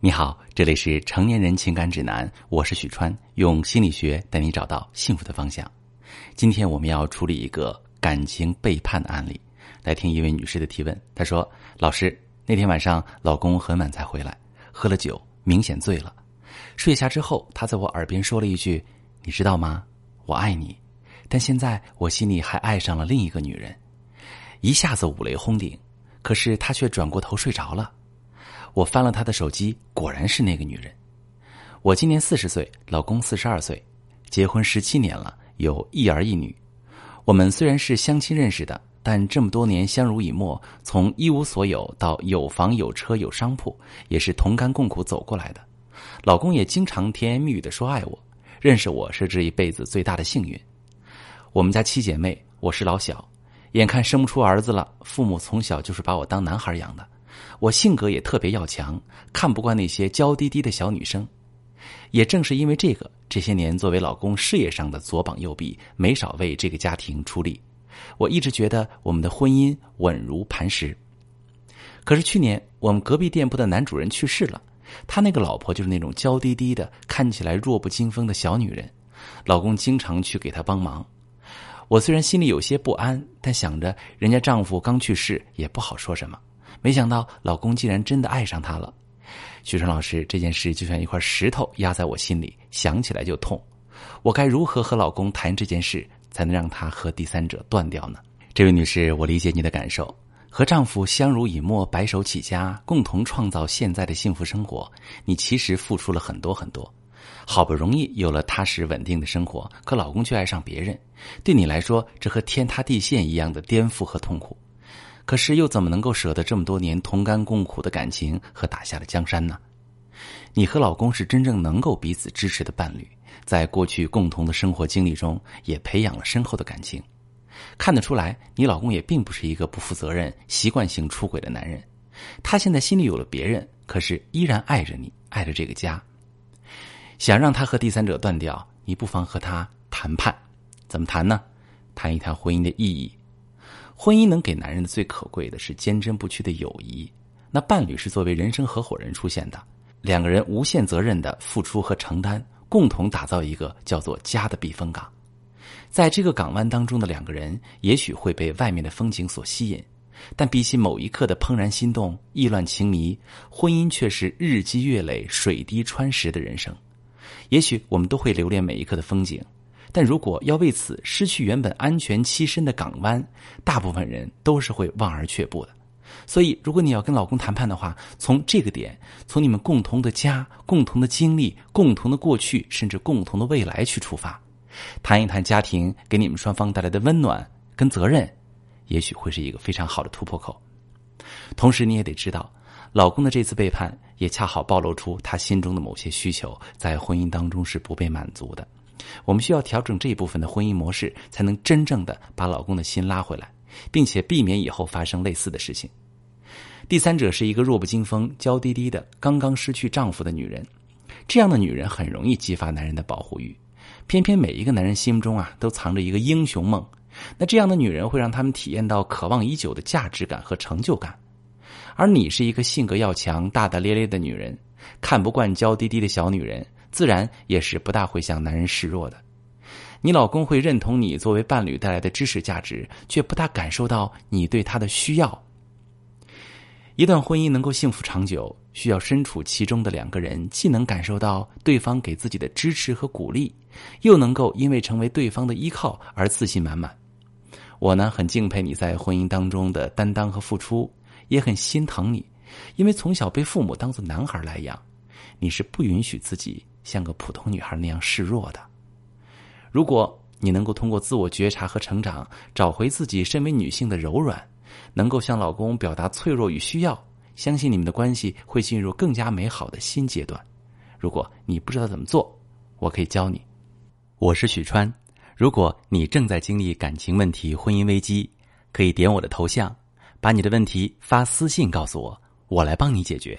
你好，这里是成年人情感指南，我是许川，用心理学带你找到幸福的方向。今天我们要处理一个感情背叛的案例，来听一位女士的提问。她说：“老师，那天晚上老公很晚才回来，喝了酒，明显醉了。睡下之后，他在我耳边说了一句：‘你知道吗？我爱你。’但现在我心里还爱上了另一个女人，一下子五雷轰顶。可是他却转过头睡着了。”我翻了他的手机，果然是那个女人。我今年四十岁，老公四十二岁，结婚十七年了，有一儿一女。我们虽然是相亲认识的，但这么多年相濡以沫，从一无所有到有房有车有商铺，也是同甘共苦走过来的。老公也经常甜言蜜语的说爱我，认识我是这一辈子最大的幸运。我们家七姐妹，我是老小，眼看生不出儿子了，父母从小就是把我当男孩养的。我性格也特别要强，看不惯那些娇滴滴的小女生。也正是因为这个，这些年作为老公事业上的左膀右臂，没少为这个家庭出力。我一直觉得我们的婚姻稳如磐石。可是去年我们隔壁店铺的男主人去世了，他那个老婆就是那种娇滴滴的、看起来弱不禁风的小女人，老公经常去给她帮忙。我虽然心里有些不安，但想着人家丈夫刚去世，也不好说什么。没想到老公竟然真的爱上她了，许川老师，这件事就像一块石头压在我心里，想起来就痛。我该如何和老公谈这件事，才能让他和第三者断掉呢？这位女士，我理解你的感受。和丈夫相濡以沫，白手起家，共同创造现在的幸福生活，你其实付出了很多很多。好不容易有了踏实稳定的生活，可老公却爱上别人，对你来说，这和天塌地陷一样的颠覆和痛苦。可是又怎么能够舍得这么多年同甘共苦的感情和打下的江山呢？你和老公是真正能够彼此支持的伴侣，在过去共同的生活经历中也培养了深厚的感情。看得出来，你老公也并不是一个不负责任、习惯性出轨的男人。他现在心里有了别人，可是依然爱着你，爱着这个家。想让他和第三者断掉，你不妨和他谈判。怎么谈呢？谈一谈婚姻的意义。婚姻能给男人的最可贵的是坚贞不屈的友谊，那伴侣是作为人生合伙人出现的，两个人无限责任的付出和承担，共同打造一个叫做家的避风港。在这个港湾当中的两个人，也许会被外面的风景所吸引，但比起某一刻的怦然心动、意乱情迷，婚姻却是日积月累、水滴穿石的人生。也许我们都会留恋每一刻的风景。但如果要为此失去原本安全栖身的港湾，大部分人都是会望而却步的。所以，如果你要跟老公谈判的话，从这个点，从你们共同的家、共同的经历、共同的过去，甚至共同的未来去出发，谈一谈家庭给你们双方带来的温暖跟责任，也许会是一个非常好的突破口。同时，你也得知道，老公的这次背叛也恰好暴露出他心中的某些需求在婚姻当中是不被满足的。我们需要调整这一部分的婚姻模式，才能真正的把老公的心拉回来，并且避免以后发生类似的事情。第三者是一个弱不禁风、娇滴滴的、刚刚失去丈夫的女人，这样的女人很容易激发男人的保护欲。偏偏每一个男人心中啊，都藏着一个英雄梦，那这样的女人会让他们体验到渴望已久的价值感和成就感。而你是一个性格要强、大大咧咧的女人，看不惯娇滴滴的小女人。自然也是不大会向男人示弱的，你老公会认同你作为伴侣带来的知识价值，却不大感受到你对他的需要。一段婚姻能够幸福长久，需要身处其中的两个人既能感受到对方给自己的支持和鼓励，又能够因为成为对方的依靠而自信满满。我呢，很敬佩你在婚姻当中的担当和付出，也很心疼你，因为从小被父母当做男孩来养，你是不允许自己。像个普通女孩那样示弱的，如果你能够通过自我觉察和成长，找回自己身为女性的柔软，能够向老公表达脆弱与需要，相信你们的关系会进入更加美好的新阶段。如果你不知道怎么做，我可以教你。我是许川。如果你正在经历感情问题、婚姻危机，可以点我的头像，把你的问题发私信告诉我，我来帮你解决。